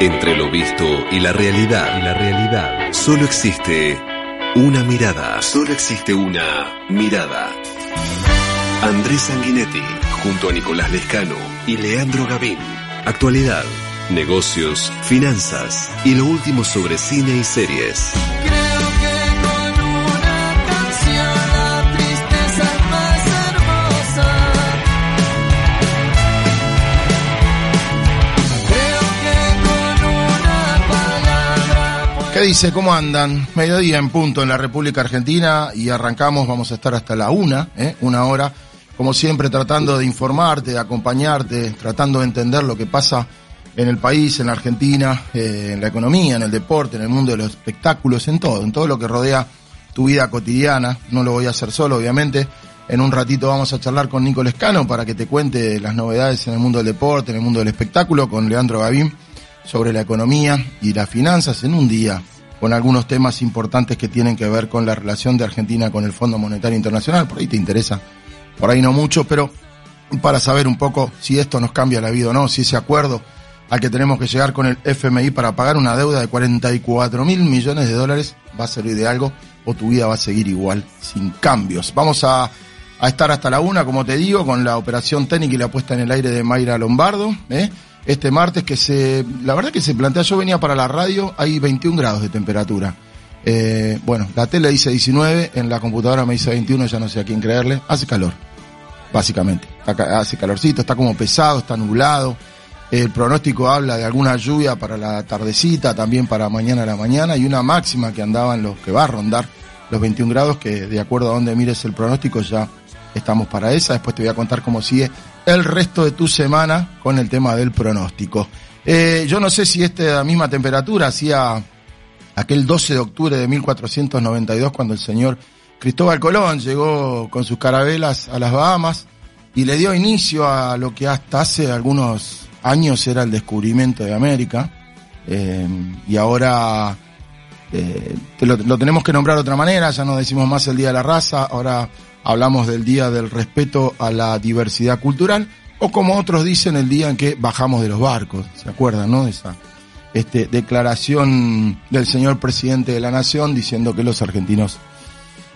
Entre lo visto y la realidad, y la realidad, solo existe una mirada, solo existe una mirada. Andrés Sanguinetti, junto a Nicolás Lescano y Leandro Gavín. Actualidad, negocios, finanzas y lo último sobre cine y series. Dice? ¿Cómo andan? Mediodía en punto en la República Argentina y arrancamos, vamos a estar hasta la una, ¿eh? una hora, como siempre tratando de informarte, de acompañarte, tratando de entender lo que pasa en el país, en la Argentina, eh, en la economía, en el deporte, en el mundo de los espectáculos, en todo, en todo lo que rodea tu vida cotidiana. No lo voy a hacer solo, obviamente. En un ratito vamos a charlar con Nico Lescano para que te cuente las novedades en el mundo del deporte, en el mundo del espectáculo, con Leandro Gavín sobre la economía y las finanzas en un día con algunos temas importantes que tienen que ver con la relación de Argentina con el Fondo Monetario Internacional. Por ahí te interesa, por ahí no mucho, pero para saber un poco si esto nos cambia la vida o no, si ese acuerdo al que tenemos que llegar con el FMI para pagar una deuda de 44 mil millones de dólares va a servir de algo o tu vida va a seguir igual, sin cambios. Vamos a, estar hasta la una, como te digo, con la operación técnica y la puesta en el aire de Mayra Lombardo, ¿eh? Este martes que se, la verdad que se plantea, yo venía para la radio, hay 21 grados de temperatura. Eh, bueno, la tele dice 19, en la computadora me dice 21, ya no sé a quién creerle, hace calor, básicamente, hace calorcito, está como pesado, está nublado, el pronóstico habla de alguna lluvia para la tardecita, también para mañana a la mañana, y una máxima que andaban los, que va a rondar los 21 grados, que de acuerdo a donde mires el pronóstico ya estamos para esa, después te voy a contar cómo sigue el resto de tu semana con el tema del pronóstico. Eh, yo no sé si esta misma temperatura hacía aquel 12 de octubre de 1492 cuando el señor Cristóbal Colón llegó con sus carabelas a las Bahamas y le dio inicio a lo que hasta hace algunos años era el descubrimiento de América eh, y ahora eh, lo, lo tenemos que nombrar de otra manera, ya no decimos más el Día de la Raza, ahora hablamos del Día del Respeto a la Diversidad Cultural, o como otros dicen, el día en que bajamos de los barcos, ¿se acuerdan, no? De esa este, declaración del señor presidente de la Nación diciendo que los argentinos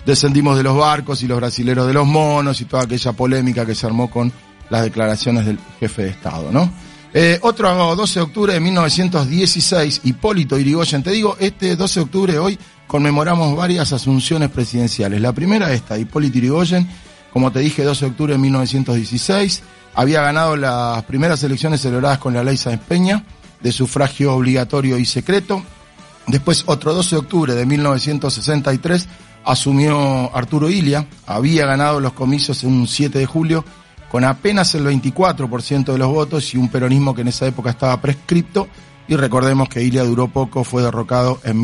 descendimos de los barcos y los brasileros de los monos y toda aquella polémica que se armó con las declaraciones del jefe de Estado, ¿no? Eh, otro 12 de octubre de 1916, Hipólito Irigoyen. Te digo, este 12 de octubre hoy conmemoramos varias asunciones presidenciales. La primera esta, Hipólito Irigoyen, como te dije, 12 de octubre de 1916, había ganado las primeras elecciones celebradas con la ley Sáenz Peña, de sufragio obligatorio y secreto. Después, otro 12 de octubre de 1963, asumió Arturo Ilia, había ganado los comicios en un 7 de julio con apenas el 24% de los votos y un peronismo que en esa época estaba prescripto. Y recordemos que Ilia duró poco, fue derrocado en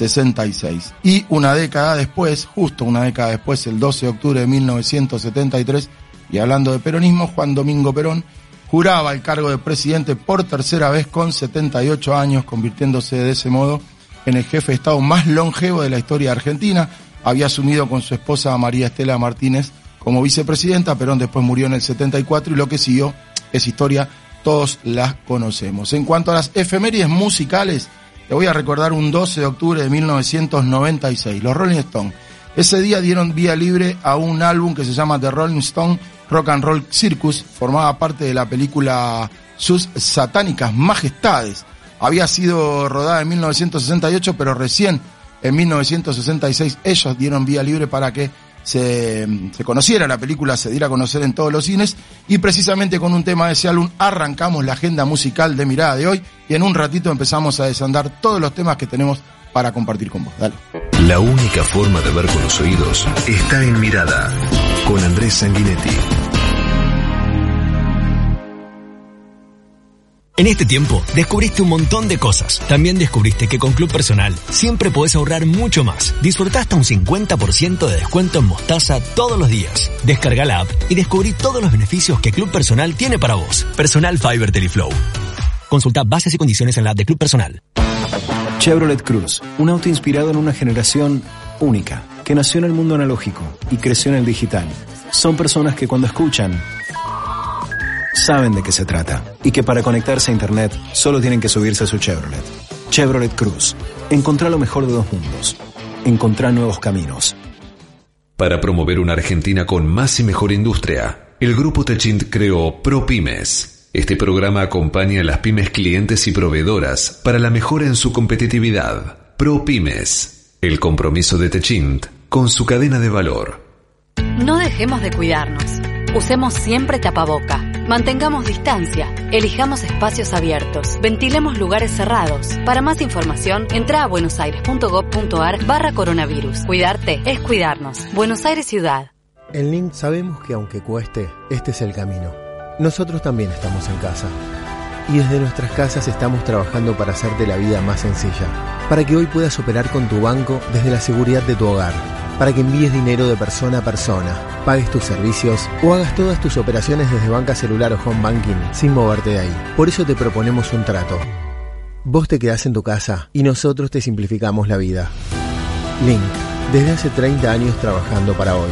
1966. Y una década después, justo una década después, el 12 de octubre de 1973, y hablando de peronismo, Juan Domingo Perón juraba el cargo de presidente por tercera vez con 78 años, convirtiéndose de ese modo en el jefe de Estado más longevo de la historia argentina. Había asumido con su esposa María Estela Martínez como vicepresidenta, Perón después murió en el 74 y lo que siguió es historia, todos las conocemos. En cuanto a las efemérides musicales, te voy a recordar un 12 de octubre de 1996, los Rolling Stones. Ese día dieron vía libre a un álbum que se llama The Rolling Stone Rock and Roll Circus, formaba parte de la película Sus Satánicas Majestades. Había sido rodada en 1968, pero recién en 1966 ellos dieron vía libre para que se, se, conociera la película, se diera a conocer en todos los cines y precisamente con un tema de ese álbum arrancamos la agenda musical de Mirada de hoy y en un ratito empezamos a desandar todos los temas que tenemos para compartir con vos. Dale. La única forma de ver con los oídos está en Mirada con Andrés Sanguinetti. En este tiempo, descubriste un montón de cosas. También descubriste que con Club Personal siempre podés ahorrar mucho más. Disfrutá hasta un 50% de descuento en Mostaza todos los días. Descarga la app y descubrí todos los beneficios que Club Personal tiene para vos. Personal Fiber Teleflow. Consulta bases y condiciones en la app de Club Personal. Chevrolet Cruz, un auto inspirado en una generación única, que nació en el mundo analógico y creció en el digital. Son personas que cuando escuchan, saben de qué se trata y que para conectarse a Internet solo tienen que subirse a su Chevrolet. Chevrolet Cruz. Encontrá lo mejor de dos mundos. Encontrá nuevos caminos. Para promover una Argentina con más y mejor industria, el Grupo Techint creó ProPymes. Este programa acompaña a las pymes clientes y proveedoras para la mejora en su competitividad. ProPymes, el compromiso de Techint con su cadena de valor. No dejemos de cuidarnos. Usemos siempre tapaboca. Mantengamos distancia. Elijamos espacios abiertos. Ventilemos lugares cerrados. Para más información, entra a buenosaires.gov.ar barra coronavirus. Cuidarte es cuidarnos. Buenos Aires Ciudad. En Link sabemos que aunque cueste, este es el camino. Nosotros también estamos en casa. Y desde nuestras casas estamos trabajando para hacerte la vida más sencilla. Para que hoy puedas operar con tu banco desde la seguridad de tu hogar para que envíes dinero de persona a persona, pagues tus servicios o hagas todas tus operaciones desde banca celular o home banking sin moverte de ahí. Por eso te proponemos un trato. Vos te quedás en tu casa y nosotros te simplificamos la vida. Link, desde hace 30 años trabajando para hoy.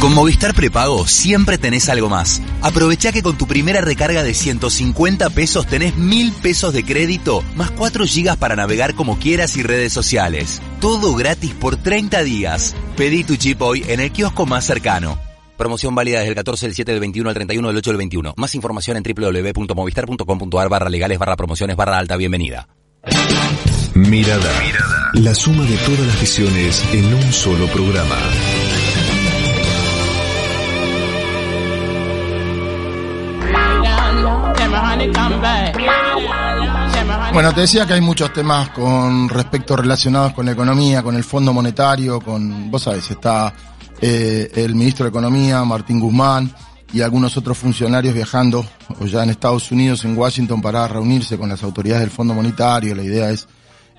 Con Movistar Prepago siempre tenés algo más. Aprovecha que con tu primera recarga de 150 pesos tenés 1000 pesos de crédito más 4 gigas para navegar como quieras y redes sociales. Todo gratis por 30 días. Pedí tu chip hoy en el kiosco más cercano. Promoción válida desde el 14 del 7 del 21 al 31 del 8 del 21. Más información en www.movistar.com.ar barra legales barra promociones barra alta bienvenida. Mirada. La suma de todas las visiones en un solo programa. Bueno, te decía que hay muchos temas con respecto relacionados con la economía, con el Fondo Monetario, con, vos sabés, está eh, el ministro de Economía, Martín Guzmán, y algunos otros funcionarios viajando o ya en Estados Unidos, en Washington, para reunirse con las autoridades del Fondo Monetario. La idea es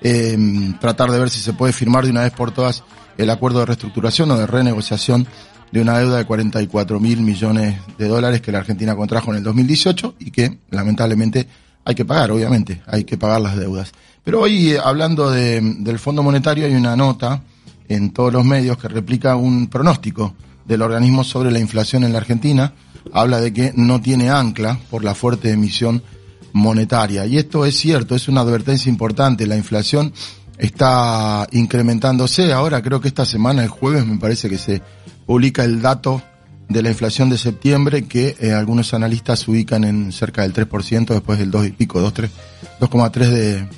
eh, tratar de ver si se puede firmar de una vez por todas el acuerdo de reestructuración o de renegociación de una deuda de 44 mil millones de dólares que la Argentina contrajo en el 2018 y que lamentablemente hay que pagar, obviamente, hay que pagar las deudas. Pero hoy, eh, hablando de, del Fondo Monetario, hay una nota en todos los medios que replica un pronóstico del organismo sobre la inflación en la Argentina. Habla de que no tiene ancla por la fuerte emisión monetaria. Y esto es cierto, es una advertencia importante. La inflación está incrementándose. Ahora creo que esta semana, el jueves, me parece que se publica el dato de la inflación de septiembre que eh, algunos analistas ubican en cerca del 3% después del 2 y pico, 2,3 de,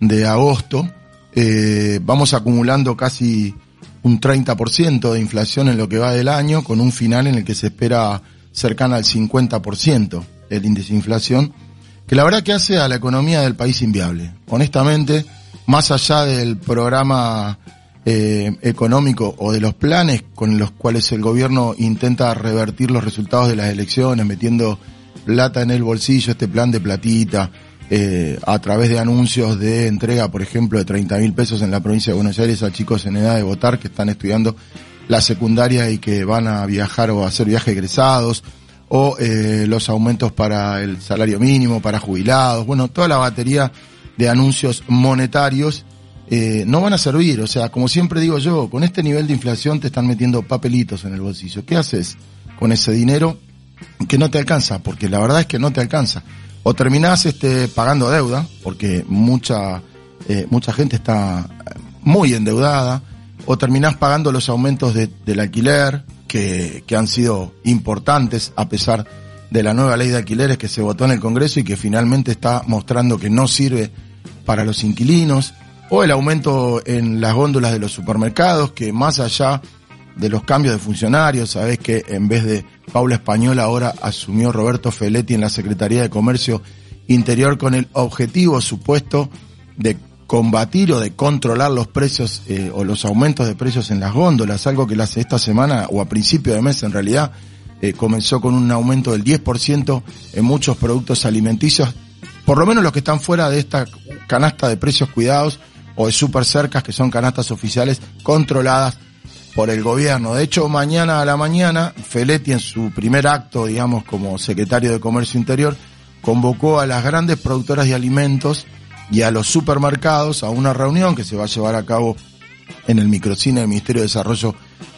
de agosto. Eh, vamos acumulando casi un 30% de inflación en lo que va del año con un final en el que se espera cercana al 50% el índice de inflación, que la verdad que hace a la economía del país inviable. Honestamente, más allá del programa eh, económico o de los planes con los cuales el gobierno intenta revertir los resultados de las elecciones, metiendo plata en el bolsillo, este plan de platita, eh, a través de anuncios de entrega, por ejemplo, de 30 mil pesos en la provincia de Buenos Aires a chicos en edad de votar que están estudiando la secundaria y que van a viajar o a hacer viajes egresados, o eh, los aumentos para el salario mínimo, para jubilados, bueno, toda la batería de anuncios monetarios eh, no van a servir. O sea, como siempre digo yo, con este nivel de inflación te están metiendo papelitos en el bolsillo. ¿Qué haces con ese dinero que no te alcanza? Porque la verdad es que no te alcanza. O terminás este, pagando deuda, porque mucha, eh, mucha gente está muy endeudada, o terminás pagando los aumentos de, del alquiler, que, que han sido importantes a pesar de la nueva ley de alquileres que se votó en el Congreso y que finalmente está mostrando que no sirve para los inquilinos o el aumento en las góndolas de los supermercados, que más allá de los cambios de funcionarios, sabés que en vez de Paula Español ahora asumió Roberto Feletti en la Secretaría de Comercio Interior con el objetivo supuesto de combatir o de controlar los precios eh, o los aumentos de precios en las góndolas, algo que hace esta semana o a principio de mes en realidad eh, comenzó con un aumento del 10% en muchos productos alimenticios, por lo menos los que están fuera de esta canasta de precios cuidados o de super cercas, que son canastas oficiales controladas por el gobierno. De hecho, mañana a la mañana, Feletti en su primer acto, digamos, como secretario de Comercio Interior, convocó a las grandes productoras de alimentos y a los supermercados a una reunión que se va a llevar a cabo en el microcine del Ministerio de Desarrollo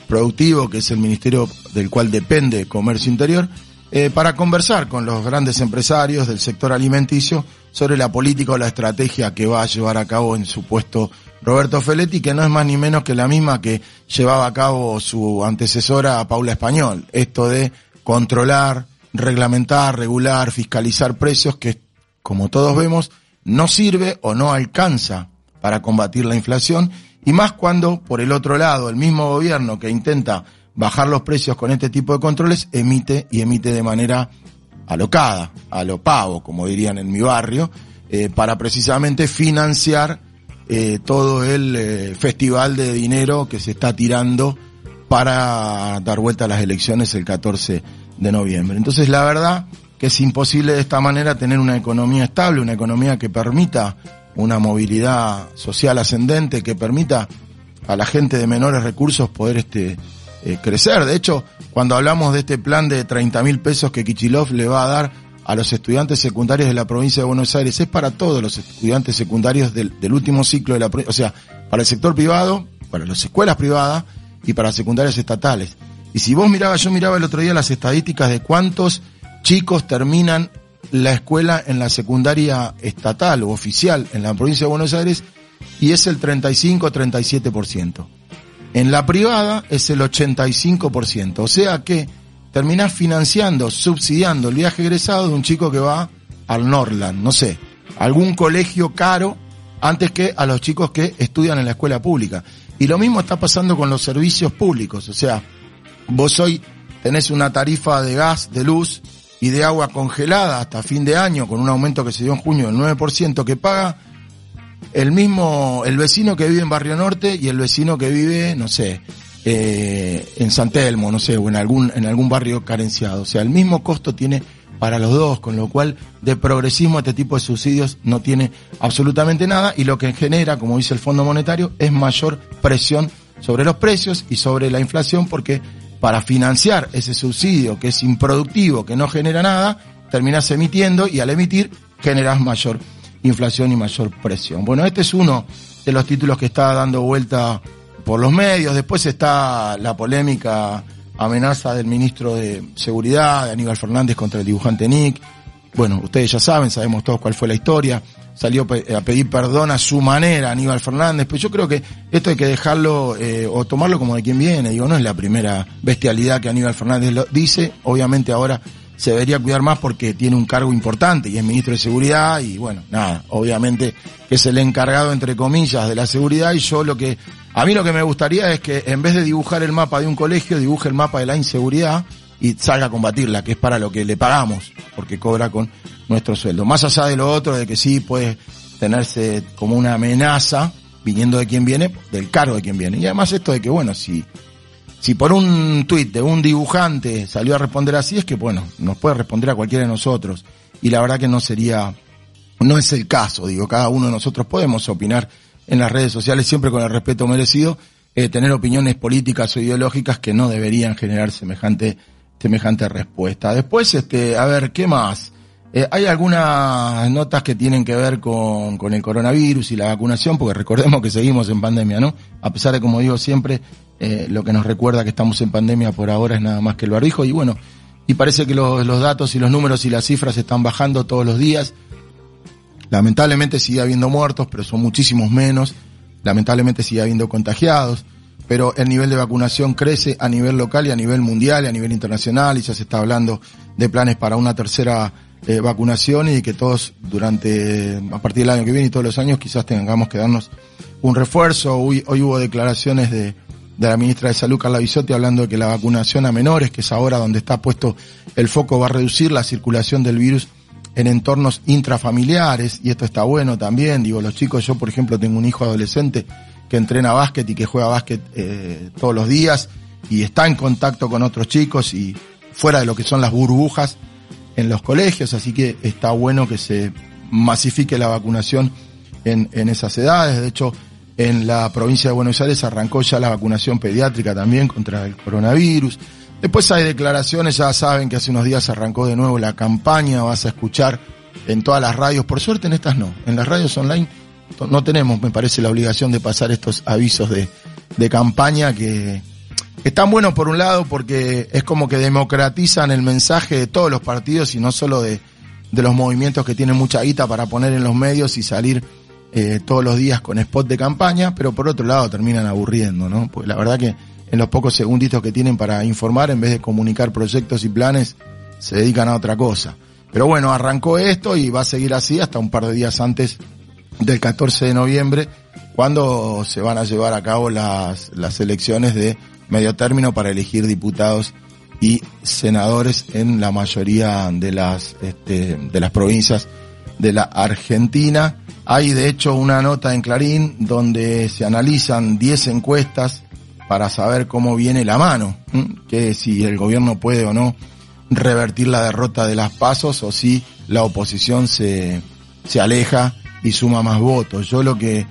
Productivo, que es el ministerio del cual depende Comercio Interior, eh, para conversar con los grandes empresarios del sector alimenticio sobre la política o la estrategia que va a llevar a cabo en su puesto Roberto Feletti, que no es más ni menos que la misma que llevaba a cabo su antecesora Paula Español. Esto de controlar, reglamentar, regular, fiscalizar precios que, como todos vemos, no sirve o no alcanza para combatir la inflación y más cuando, por el otro lado, el mismo gobierno que intenta bajar los precios con este tipo de controles emite y emite de manera alocada, a como dirían en mi barrio, eh, para precisamente financiar eh, todo el eh, festival de dinero que se está tirando para dar vuelta a las elecciones el 14 de noviembre. Entonces, la verdad que es imposible de esta manera tener una economía estable, una economía que permita una movilidad social ascendente, que permita a la gente de menores recursos poder este eh, crecer. De hecho, cuando hablamos de este plan de 30 mil pesos que Kichilov le va a dar a los estudiantes secundarios de la provincia de Buenos Aires, es para todos los estudiantes secundarios del, último ciclo de la o sea, para el sector privado, para las escuelas privadas y para secundarias estatales. Y si vos mirabas, yo miraba el otro día las estadísticas de cuántos chicos terminan la escuela en la secundaria estatal o oficial en la provincia de Buenos Aires y es el 35-37%. En la privada es el 85%. O sea que terminás financiando, subsidiando el viaje egresado de un chico que va al Norland, no sé, algún colegio caro antes que a los chicos que estudian en la escuela pública. Y lo mismo está pasando con los servicios públicos. O sea, vos hoy tenés una tarifa de gas, de luz y de agua congelada hasta fin de año con un aumento que se dio en junio del 9% que paga el mismo, el vecino que vive en Barrio Norte y el vecino que vive, no sé, eh, en San Telmo, no sé, o en algún, en algún barrio carenciado. O sea, el mismo costo tiene para los dos, con lo cual de progresismo este tipo de subsidios no tiene absolutamente nada y lo que genera, como dice el Fondo Monetario, es mayor presión sobre los precios y sobre la inflación porque para financiar ese subsidio que es improductivo, que no genera nada, terminas emitiendo y al emitir generas mayor inflación y mayor presión. Bueno, este es uno de los títulos que está dando vuelta por los medios. Después está la polémica amenaza del ministro de Seguridad, de Aníbal Fernández, contra el dibujante Nick. Bueno, ustedes ya saben, sabemos todos cuál fue la historia. Salió a pedir perdón a su manera Aníbal Fernández, pero yo creo que esto hay que dejarlo eh, o tomarlo como de quien viene. Digo, no es la primera bestialidad que Aníbal Fernández dice. Obviamente ahora se debería cuidar más porque tiene un cargo importante y es ministro de Seguridad y bueno, nada, obviamente que es el encargado entre comillas de la seguridad y yo lo que, a mí lo que me gustaría es que en vez de dibujar el mapa de un colegio, dibuje el mapa de la inseguridad y salga a combatirla, que es para lo que le pagamos, porque cobra con nuestro sueldo. Más allá de lo otro, de que sí puede tenerse como una amenaza, viniendo de quien viene, del cargo de quien viene. Y además esto de que, bueno, si si por un tuit de un dibujante salió a responder así, es que bueno, nos puede responder a cualquiera de nosotros. Y la verdad que no sería, no es el caso, digo, cada uno de nosotros podemos opinar en las redes sociales siempre con el respeto merecido, eh, tener opiniones políticas o ideológicas que no deberían generar semejante, semejante respuesta. Después, este, a ver, ¿qué más? Eh, hay algunas notas que tienen que ver con, con el coronavirus y la vacunación, porque recordemos que seguimos en pandemia, ¿no? A pesar de, como digo siempre, eh, lo que nos recuerda que estamos en pandemia por ahora es nada más que el barbijo y bueno, y parece que los, los datos y los números y las cifras están bajando todos los días. Lamentablemente sigue habiendo muertos, pero son muchísimos menos. Lamentablemente sigue habiendo contagiados, pero el nivel de vacunación crece a nivel local y a nivel mundial y a nivel internacional y ya se está hablando de planes para una tercera eh, vacunación y que todos durante, a partir del año que viene y todos los años quizás tengamos que darnos un refuerzo. Hoy, hoy hubo declaraciones de, de la ministra de Salud, Carla Bisotti, hablando de que la vacunación a menores, que es ahora donde está puesto el foco, va a reducir la circulación del virus en entornos intrafamiliares, y esto está bueno también, digo, los chicos, yo por ejemplo tengo un hijo adolescente que entrena básquet y que juega básquet eh, todos los días y está en contacto con otros chicos y, fuera de lo que son las burbujas en los colegios, así que está bueno que se masifique la vacunación en, en esas edades. De hecho, en la provincia de Buenos Aires arrancó ya la vacunación pediátrica también contra el coronavirus. Después hay declaraciones, ya saben que hace unos días arrancó de nuevo la campaña, vas a escuchar en todas las radios, por suerte en estas no, en las radios online no tenemos, me parece, la obligación de pasar estos avisos de, de campaña que, están buenos por un lado porque es como que democratizan el mensaje de todos los partidos y no solo de, de los movimientos que tienen mucha guita para poner en los medios y salir eh, todos los días con spot de campaña, pero por otro lado terminan aburriendo, ¿no? Pues la verdad que en los pocos segunditos que tienen para informar, en vez de comunicar proyectos y planes, se dedican a otra cosa. Pero bueno, arrancó esto y va a seguir así hasta un par de días antes del 14 de noviembre, cuando se van a llevar a cabo las, las elecciones de medio término para elegir diputados y senadores en la mayoría de las, este, de las provincias de la Argentina. Hay de hecho una nota en Clarín donde se analizan 10 encuestas para saber cómo viene la mano, que si el gobierno puede o no revertir la derrota de las pasos o si la oposición se, se aleja y suma más votos. Yo lo que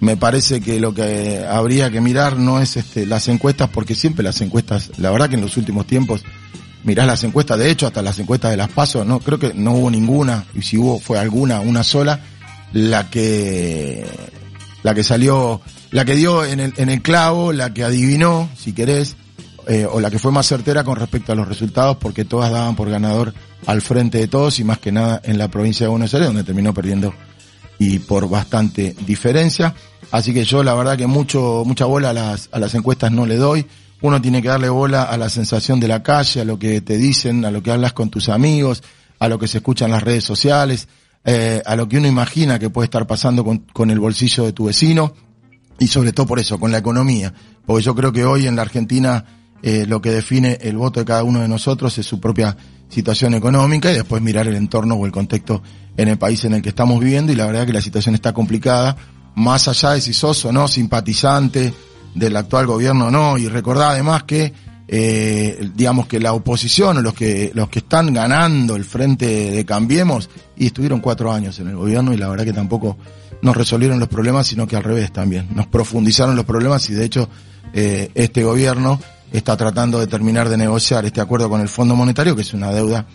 me parece que lo que habría que mirar no es este, las encuestas, porque siempre las encuestas, la verdad que en los últimos tiempos mirás las encuestas, de hecho hasta las encuestas de las pasos, no, creo que no hubo ninguna, y si hubo fue alguna, una sola, la que, la que salió, la que dio en el, en el clavo, la que adivinó, si querés, eh, o la que fue más certera con respecto a los resultados, porque todas daban por ganador al frente de todos y más que nada en la provincia de Buenos Aires, donde terminó perdiendo y por bastante diferencia. Así que yo la verdad que mucho, mucha bola a las, a las encuestas no le doy. Uno tiene que darle bola a la sensación de la calle, a lo que te dicen, a lo que hablas con tus amigos, a lo que se escucha en las redes sociales, eh, a lo que uno imagina que puede estar pasando con, con el bolsillo de tu vecino y sobre todo por eso, con la economía. Porque yo creo que hoy en la Argentina eh, lo que define el voto de cada uno de nosotros es su propia situación económica y después mirar el entorno o el contexto en el país en el que estamos viviendo y la verdad que la situación está complicada, más allá de si sos o no simpatizante del actual gobierno o no, y recordá además que eh, digamos que la oposición o los que los que están ganando el frente de Cambiemos y estuvieron cuatro años en el gobierno y la verdad que tampoco nos resolvieron los problemas sino que al revés también. Nos profundizaron los problemas y de hecho eh, este gobierno está tratando de terminar de negociar este acuerdo con el Fondo Monetario, que es una deuda,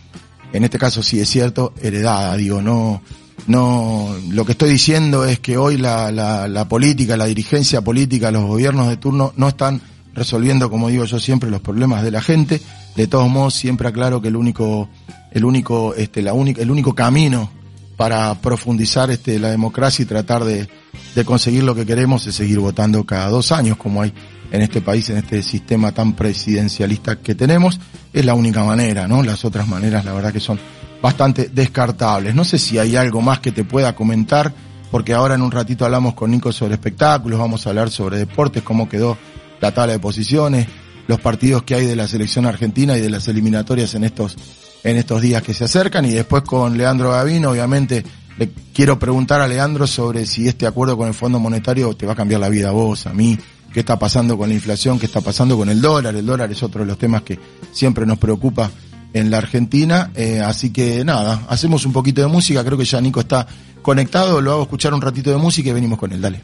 en este caso sí es cierto, heredada, digo, no, no, lo que estoy diciendo es que hoy la, la, la política, la dirigencia política, los gobiernos de turno no están resolviendo, como digo yo siempre, los problemas de la gente. De todos modos, siempre aclaro que el único, el único, este, la única, el único camino para profundizar este, la democracia y tratar de, de conseguir lo que queremos es seguir votando cada dos años, como hay en este país, en este sistema tan presidencialista que tenemos, es la única manera, ¿no? Las otras maneras, la verdad que son bastante descartables. No sé si hay algo más que te pueda comentar, porque ahora en un ratito hablamos con Nico sobre espectáculos, vamos a hablar sobre deportes, cómo quedó la tabla de posiciones, los partidos que hay de la selección argentina y de las eliminatorias en estos, en estos días que se acercan, y después con Leandro Gavino, obviamente, le quiero preguntar a Leandro sobre si este acuerdo con el Fondo Monetario te va a cambiar la vida a vos, a mí, qué está pasando con la inflación, qué está pasando con el dólar. El dólar es otro de los temas que siempre nos preocupa en la Argentina. Eh, así que nada, hacemos un poquito de música. Creo que ya Nico está conectado. Lo hago escuchar un ratito de música y venimos con él. Dale.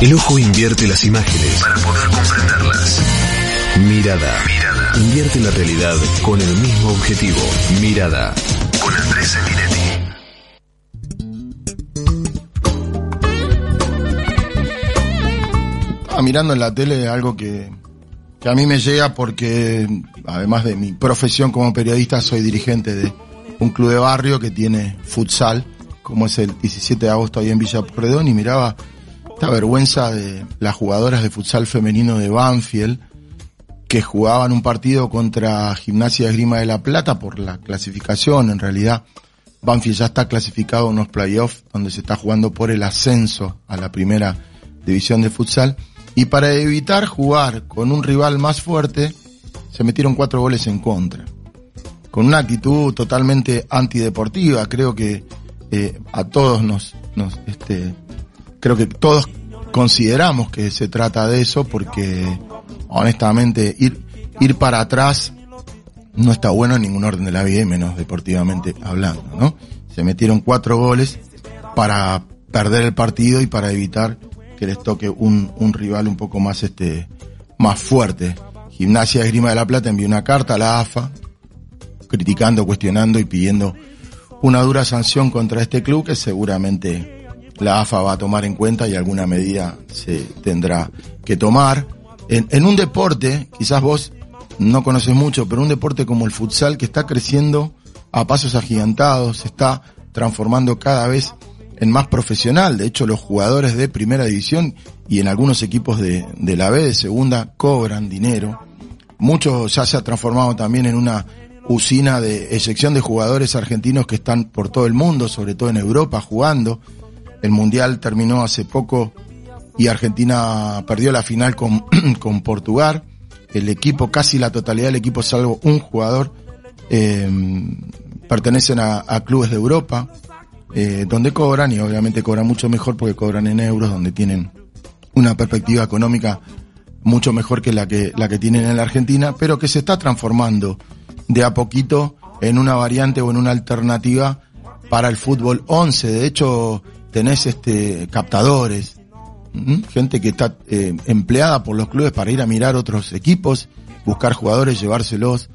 El ojo invierte las imágenes para poder comprenderlas. Mirada. Mirada. Invierte la realidad con el mismo objetivo. Mirada. Con Andrés Sanguinetti. Estaba mirando en la tele algo que, que a mí me llega porque, además de mi profesión como periodista, soy dirigente de un club de barrio que tiene futsal, como es el 17 de agosto ahí en Villa Porredón, y miraba esta vergüenza de las jugadoras de futsal femenino de Banfield, que jugaban un partido contra Gimnasia de Esgrima de la Plata por la clasificación, en realidad. Banfield ya está clasificado en unos playoffs donde se está jugando por el ascenso a la primera división de futsal. Y para evitar jugar con un rival más fuerte, se metieron cuatro goles en contra. Con una actitud totalmente antideportiva, creo que eh, a todos nos, nos, este, creo que todos consideramos que se trata de eso porque honestamente ir, ir para atrás no está bueno en ningún orden de la vida, menos deportivamente hablando, ¿no? Se metieron cuatro goles para perder el partido y para evitar que les toque un, un rival un poco más este más fuerte. Gimnasia de Grima de la Plata envió una carta a la AFA criticando, cuestionando y pidiendo una dura sanción contra este club que seguramente la AFA va a tomar en cuenta y alguna medida se tendrá que tomar. En, un deporte, quizás vos no conoces mucho, pero un deporte como el futsal que está creciendo a pasos agigantados, se está transformando cada vez en más profesional. De hecho, los jugadores de primera división y en algunos equipos de, de la B, de segunda, cobran dinero. Muchos ya se ha transformado también en una usina de excepción de jugadores argentinos que están por todo el mundo, sobre todo en Europa, jugando. El Mundial terminó hace poco y Argentina perdió la final con, con Portugal. El equipo, casi la totalidad del equipo, salvo un jugador, eh, pertenecen a, a, clubes de Europa, eh, donde cobran y obviamente cobran mucho mejor porque cobran en euros, donde tienen una perspectiva económica mucho mejor que la que, la que tienen en la Argentina, pero que se está transformando de a poquito en una variante o en una alternativa para el fútbol 11. De hecho, tenés este captadores, gente que está eh, empleada por los clubes para ir a mirar otros equipos, buscar jugadores, llevárselos.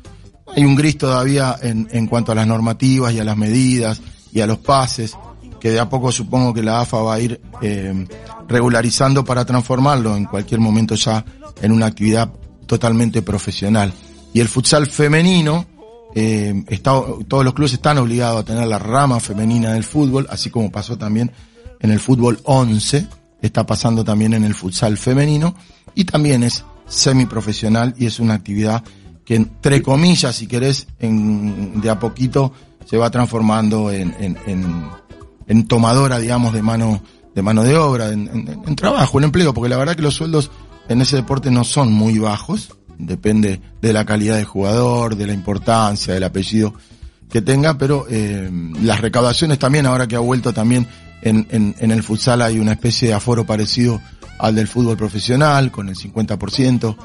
Hay un gris todavía en, en cuanto a las normativas y a las medidas y a los pases, que de a poco supongo que la AFA va a ir eh, regularizando para transformarlo en cualquier momento ya en una actividad totalmente profesional. Y el futsal femenino, eh, está, todos los clubes están obligados a tener la rama femenina del fútbol, así como pasó también en el fútbol 11, está pasando también en el futsal femenino, y también es semiprofesional y es una actividad que entre comillas, si querés, en, de a poquito se va transformando en, tomadora, digamos, de mano, de mano de obra, en, trabajo, en empleo, porque la verdad que los sueldos en ese deporte no son muy bajos, depende de la calidad de jugador, de la importancia, del apellido que tenga, pero eh, las recaudaciones también, ahora que ha vuelto también en, el futsal hay una especie de aforo parecido al del fútbol profesional, con el 50%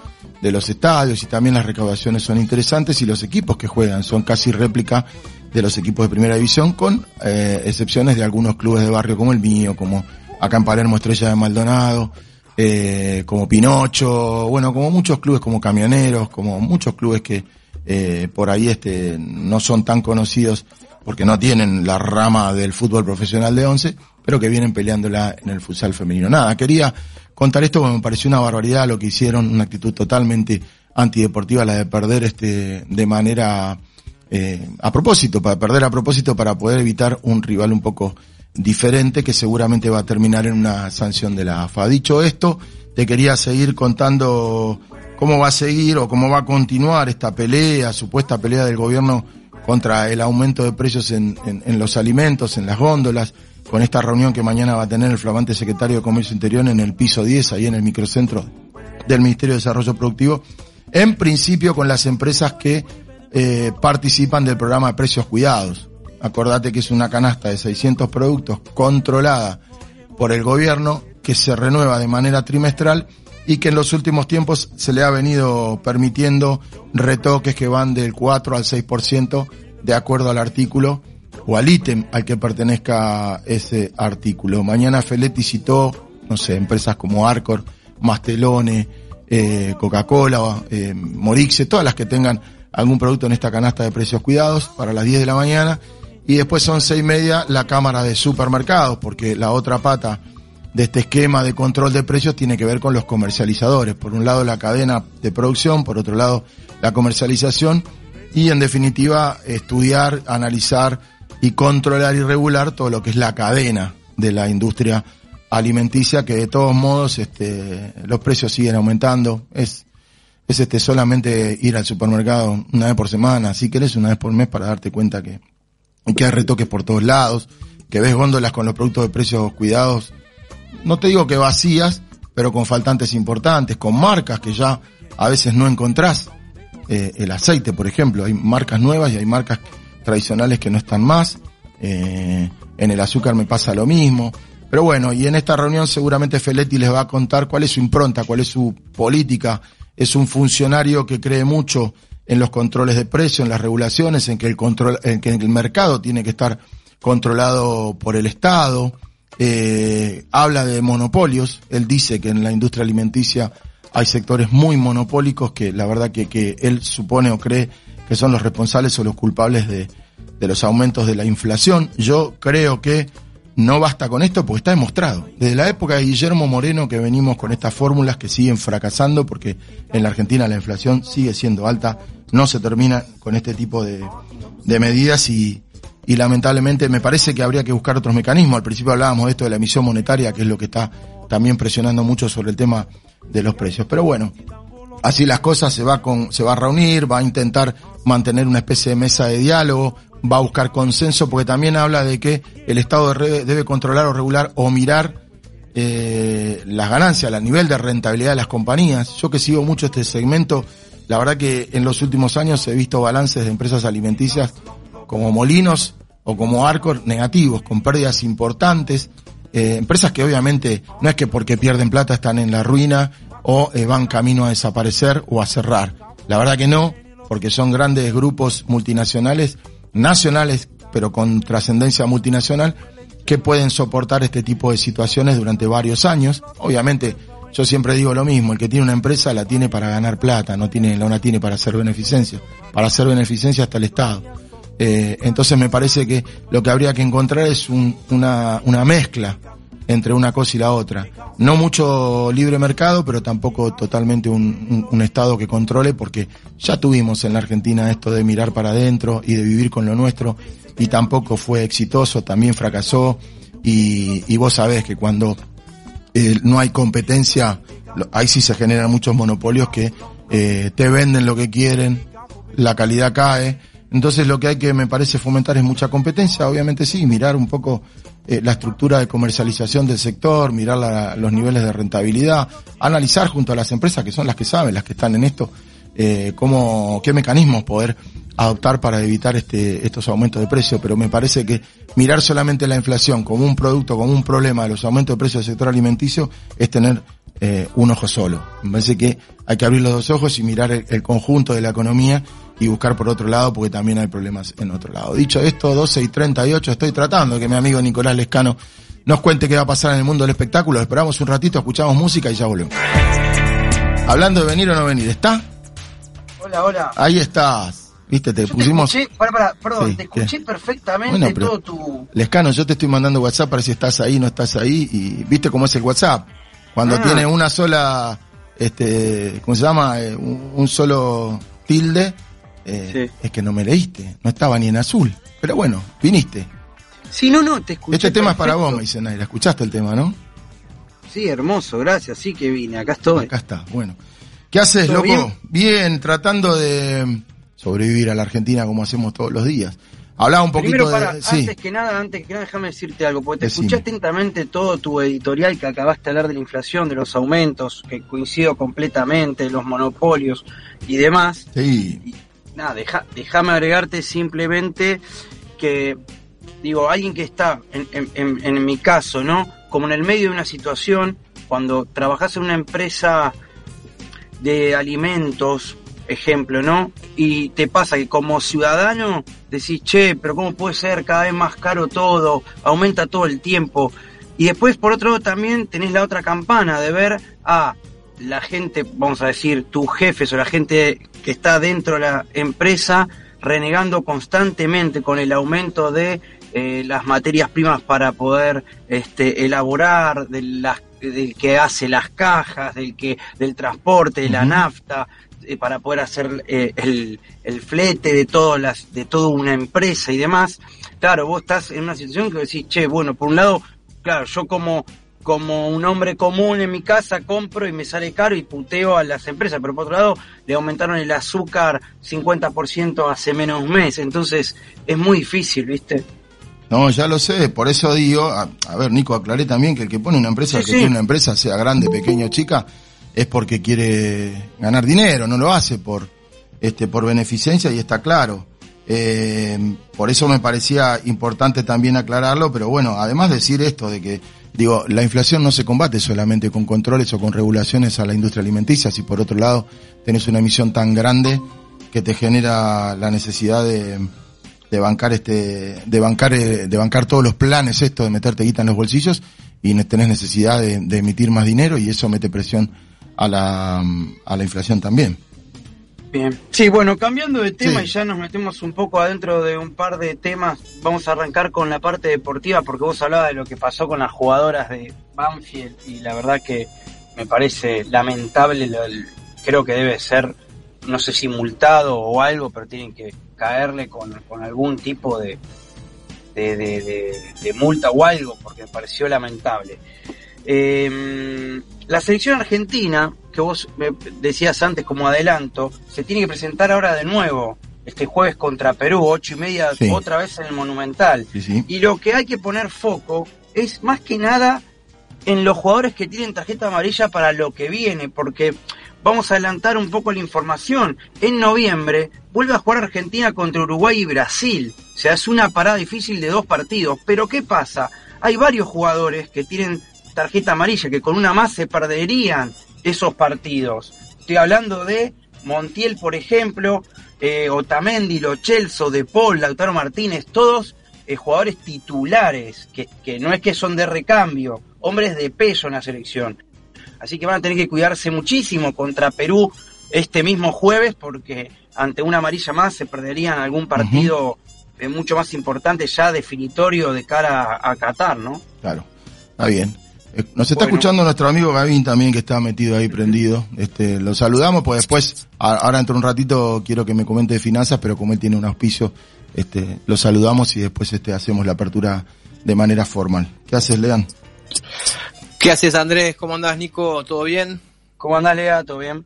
de los estadios y también las recaudaciones son interesantes y los equipos que juegan son casi réplica de los equipos de primera división, con eh, excepciones de algunos clubes de barrio como el mío, como acá en Palermo Estrella de Maldonado, eh, como Pinocho, bueno, como muchos clubes como Camioneros, como muchos clubes que eh, por ahí este no son tan conocidos porque no tienen la rama del fútbol profesional de once, pero que vienen peleándola en el futsal femenino. Nada, quería contar esto porque me pareció una barbaridad lo que hicieron, una actitud totalmente antideportiva la de perder este de manera eh, a propósito, para perder a propósito para poder evitar un rival un poco diferente que seguramente va a terminar en una sanción de la AFA. Dicho esto, te quería seguir contando cómo va a seguir o cómo va a continuar esta pelea, supuesta pelea del gobierno contra el aumento de precios en, en, los alimentos, en las góndolas, con esta reunión que mañana va a tener el flamante secretario de Comercio Interior en el piso 10, ahí en el microcentro del Ministerio de Desarrollo Productivo, en principio con las empresas que eh, participan del programa de precios cuidados. Acordate que es una canasta de 600 productos controlada por el gobierno que se renueva de manera trimestral y que en los últimos tiempos se le ha venido permitiendo retoques que van del 4 al 6% de acuerdo al artículo o al ítem al que pertenezca ese artículo. Mañana Feletti citó, no sé, empresas como Arcor, Mastelone, eh, Coca-Cola, eh, Morixe, todas las que tengan algún producto en esta canasta de precios cuidados para las 10 de la mañana y después son seis y media la cámara de supermercados porque la otra pata de este esquema de control de precios tiene que ver con los comercializadores. Por un lado la cadena de producción, por otro lado la comercialización y en definitiva estudiar, analizar y controlar y regular todo lo que es la cadena de la industria alimenticia que de todos modos este, los precios siguen aumentando. Es, es este solamente ir al supermercado una vez por semana, si querés una vez por mes para darte cuenta que, que hay retoques por todos lados, que ves góndolas con los productos de precios cuidados, no te digo que vacías, pero con faltantes importantes, con marcas que ya a veces no encontrás. Eh, el aceite, por ejemplo, hay marcas nuevas y hay marcas tradicionales que no están más. Eh, en el azúcar me pasa lo mismo. Pero bueno, y en esta reunión seguramente Feletti les va a contar cuál es su impronta, cuál es su política. Es un funcionario que cree mucho en los controles de precio, en las regulaciones, en que el control, en que el mercado tiene que estar controlado por el Estado. Eh, habla de monopolios. Él dice que en la industria alimenticia hay sectores muy monopólicos que la verdad que, que él supone o cree que son los responsables o los culpables de, de los aumentos de la inflación. Yo creo que no basta con esto porque está demostrado. Desde la época de Guillermo Moreno que venimos con estas fórmulas que siguen fracasando porque en la Argentina la inflación sigue siendo alta, no se termina con este tipo de, de medidas y, y lamentablemente me parece que habría que buscar otros mecanismos. Al principio hablábamos de esto de la emisión monetaria, que es lo que está también presionando mucho sobre el tema de los precios. Pero bueno, así las cosas se va con, se va a reunir, va a intentar mantener una especie de mesa de diálogo, va a buscar consenso, porque también habla de que el Estado debe, controlar o regular o mirar eh, las ganancias, el nivel de rentabilidad de las compañías. Yo que sigo mucho este segmento, la verdad que en los últimos años he visto balances de empresas alimenticias como Molinos o como Arcor negativos, con pérdidas importantes. Eh, empresas que obviamente no es que porque pierden plata están en la ruina o eh, van camino a desaparecer o a cerrar. La verdad que no, porque son grandes grupos multinacionales, nacionales, pero con trascendencia multinacional, que pueden soportar este tipo de situaciones durante varios años. Obviamente, yo siempre digo lo mismo, el que tiene una empresa la tiene para ganar plata, no tiene, no la tiene para hacer beneficencia. Para hacer beneficencia hasta el Estado. Eh, entonces me parece que lo que habría que encontrar es un, una, una mezcla entre una cosa y la otra. No mucho libre mercado, pero tampoco totalmente un, Estado que controle, porque ya tuvimos en la Argentina esto de mirar para adentro y de vivir con lo nuestro, y tampoco fue exitoso, también fracasó, y, vos sabés que cuando eh, no hay competencia, ahí sí se generan muchos monopolios que eh, te venden lo que quieren, la calidad cae. Entonces lo que hay que, me parece, fomentar es mucha competencia, obviamente sí, mirar un poco eh, la estructura de comercialización del sector, mirar la- los niveles de rentabilidad, analizar junto a las empresas que son las que saben, las que están en esto, eh, cómo, qué mecanismos poder adoptar para evitar este, estos aumentos de precios, pero me parece que mirar solamente la inflación como un producto, como un problema de los aumentos de precios del sector alimenticio es tener eh, un ojo solo. Me parece que hay que abrir los dos ojos y mirar el, el conjunto de la economía y buscar por otro lado porque también hay problemas en otro lado. Dicho esto, 12 y 38, estoy tratando de que mi amigo Nicolás Lescano nos cuente qué va a pasar en el mundo del espectáculo. Esperamos un ratito, escuchamos música y ya volvemos. Hablando de venir o no venir, ¿está? Hola, hola. Ahí estás. Viste, te Yo pusimos... Te escuché, pará, pará, perdón, Sí, te escuché ¿qué? perfectamente Bueno, todo tu. Lescano, yo te estoy mandando WhatsApp para si estás ahí, no estás ahí, y viste cómo es el WhatsApp. Cuando Ah. tiene una sola, este, ¿cómo se llama? Eh, un, un solo tilde, eh, es que no me leíste, no estaba ni en azul. Pero bueno, viniste. Sí, no, no, te escuché. Este tema es para vos, me dice Naira. Escuchaste el tema, ¿no? Sí, hermoso, gracias. Sí que vine, acá estoy. Acá está, bueno. ¿Qué haces, ¿Todo loco? bien? Bien? tratando de sobrevivir a la Argentina como hacemos todos los días. Hablaba un poquito Primero, de... sí, antes que nada, antes que nada, déjame decirte algo, porque te Decime. escuché atentamente todo tu editorial que acabaste de hablar de la inflación, de los aumentos, que coincido completamente, los monopolios y demás. sí. Nada, deja, déjame agregarte simplemente que, digo, alguien que está, en, en- en- mi caso, ¿no? Como en el medio de una situación, cuando trabajas en una empresa de alimentos, ejemplo, ¿no? Y te pasa que como ciudadano decís, che, pero ¿cómo puede ser cada vez más caro todo? Aumenta todo el tiempo. Y después, por otro lado, también tenés la otra campana de ver a la gente, vamos a decir, tus jefes o la gente que está dentro de la empresa renegando constantemente con el aumento de eh, las materias primas para poder este, elaborar, de las, del que hace las cajas, del que del transporte, de la nafta, eh, para poder hacer eh, el, el flete de todas las, de toda una empresa y demás. Claro, vos estás en una situación que decís, che, bueno, por un lado, claro, yo como como un hombre común en mi casa compro y me sale caro y puteo a las empresas, pero por otro lado le aumentaron el azúcar 50% hace menos de un mes, entonces es muy difícil, ¿viste? No, ya lo sé, por eso digo, a, a ver, Nico, aclaré también que el que pone una empresa, Sí, el que sí. tiene una empresa, sea grande, pequeño, chica, es porque quiere ganar dinero, no lo hace por, este, por beneficencia y está claro. Eh, por eso me parecía importante también aclararlo, pero bueno, además decir esto de que, digo, la inflación no se combate solamente con controles o con regulaciones a la industria alimenticia, si por otro lado tenés una emisión tan grande que te genera la necesidad de, de bancar este, de bancar, eh, de bancar todos los planes esto de meterte guita en los bolsillos y tenés necesidad de, de emitir más dinero y eso mete presión a la, a la inflación también. Bien. Sí, bueno, cambiando de tema Sí. y ya nos metemos un poco adentro de un par de temas, vamos a arrancar con la parte deportiva porque vos hablabas de lo que pasó con las jugadoras de Banfield y la verdad que me parece lamentable, creo que debe ser, no sé si multado o algo, pero tienen que caerle con, con algún tipo de, de, de- de- de multa o algo porque me pareció lamentable. Eh, la selección argentina, que vos decías antes como adelanto, se tiene que presentar ahora de nuevo, este jueves contra Perú, ocho y media, Sí. otra vez en el Monumental. Sí, sí. Y lo que hay que poner foco es más que nada en los jugadores que tienen tarjeta amarilla para lo que viene, porque vamos a adelantar un poco la información. En noviembre vuelve a jugar Argentina contra Uruguay y Brasil. O sea, es una parada difícil de dos partidos. Pero ¿qué pasa? Hay varios jugadores que tienen tarjeta amarilla, que con una más se perderían esos partidos. Estoy hablando de Montiel, por ejemplo, eh, Otamendi, Lo Celso, De Paul, Lautaro Martínez, todos eh, jugadores titulares, que, que no es que son de recambio, hombres de peso en la selección. Así que van a tener que cuidarse muchísimo contra Perú este mismo jueves, porque ante una amarilla más se perderían algún partido eh, mucho más importante, ya definitorio de cara a, a Qatar, ¿no? Claro, está bien. Nos está Bueno. escuchando nuestro amigo Gavín también, que está metido ahí prendido. Este, lo saludamos, pues después, a- ahora dentro de un ratito quiero que me comente de finanzas, pero como él tiene un auspicio, este, lo saludamos y después este, hacemos la apertura de manera formal. ¿Qué haces, Lean? ¿Qué haces, Andrés? ¿Cómo andás, Nico? ¿Todo bien? ¿Cómo andás, Lea? ¿Todo bien?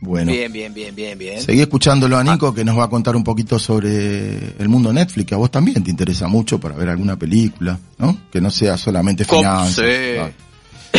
Bueno, Bien, bien, bien, bien, bien. seguí escuchándolo a Nico, que nos va a contar un poquito sobre el mundo Netflix, que a vos también te interesa mucho para ver alguna película, ¿no? Que no sea solamente finanzas. Sí.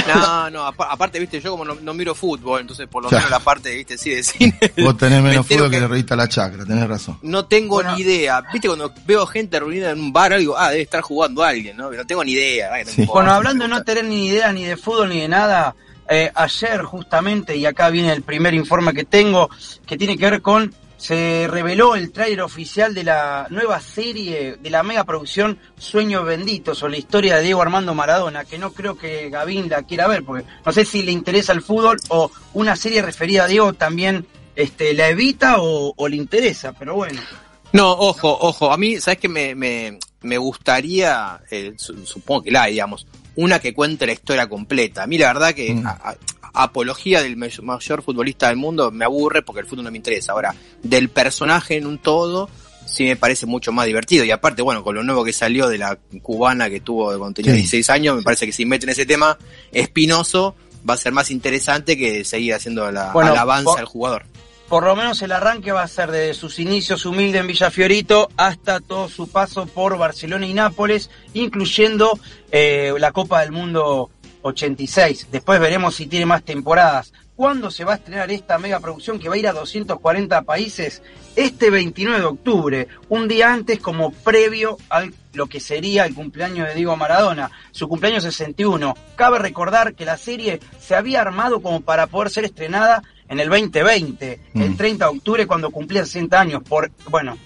No, no, apa- aparte, viste, yo como no, no miro fútbol, entonces por lo Ya. menos la parte, viste, sí, de cine. Vos tenés me menos fútbol que que la revista La Chacra, tenés razón. No tengo Bueno. ni idea. Viste, cuando veo gente reunida en un bar, digo, ah, debe estar jugando alguien, ¿no? No tengo ni idea. ay, Sí. Bueno, hablando de no tener ni idea ni de fútbol ni de nada, eh, ayer justamente, y acá viene el primer informe que tengo, que tiene que ver con, se reveló el tráiler oficial de la nueva serie de la mega producción Sueños Benditos o la historia de Diego Armando Maradona, que no creo que Gavín la quiera ver, porque no sé si le interesa el fútbol o una serie referida a Diego también este, la evita o, le interesa, pero bueno. No, ojo, ojo. A mí, ¿sabes qué? Me, me, me gustaría, eh, su- supongo que la digamos, una que cuente la historia completa. A mí, la verdad, que Mm. a- a- apología del may- mayor futbolista del mundo me aburre porque el fútbol no me interesa. Ahora, del personaje en un todo, sí me parece mucho más divertido. Y aparte, bueno, con lo nuevo que salió de la cubana que tuvo cuando tenía Sí. 16 años, me parece que si meten ese tema espinoso, va a ser más interesante que seguir haciendo la Bueno, alabanza por- al jugador. Por lo menos el arranque va a ser desde sus inicios humildes en Villafiorito hasta todo su paso por Barcelona y Nápoles, incluyendo eh, la Copa del Mundo 86. Después veremos si tiene más temporadas. ¿Cuándo se va a estrenar esta mega producción que va a ir a 240 países? Este 29 de octubre, un día antes como previo a lo que sería el cumpleaños de Diego Maradona, su cumpleaños 61. Cabe recordar que la serie se había armado como para poder ser estrenada en el 2020, el Mm. 30 de octubre cuando cumplía 60 años, por, bueno,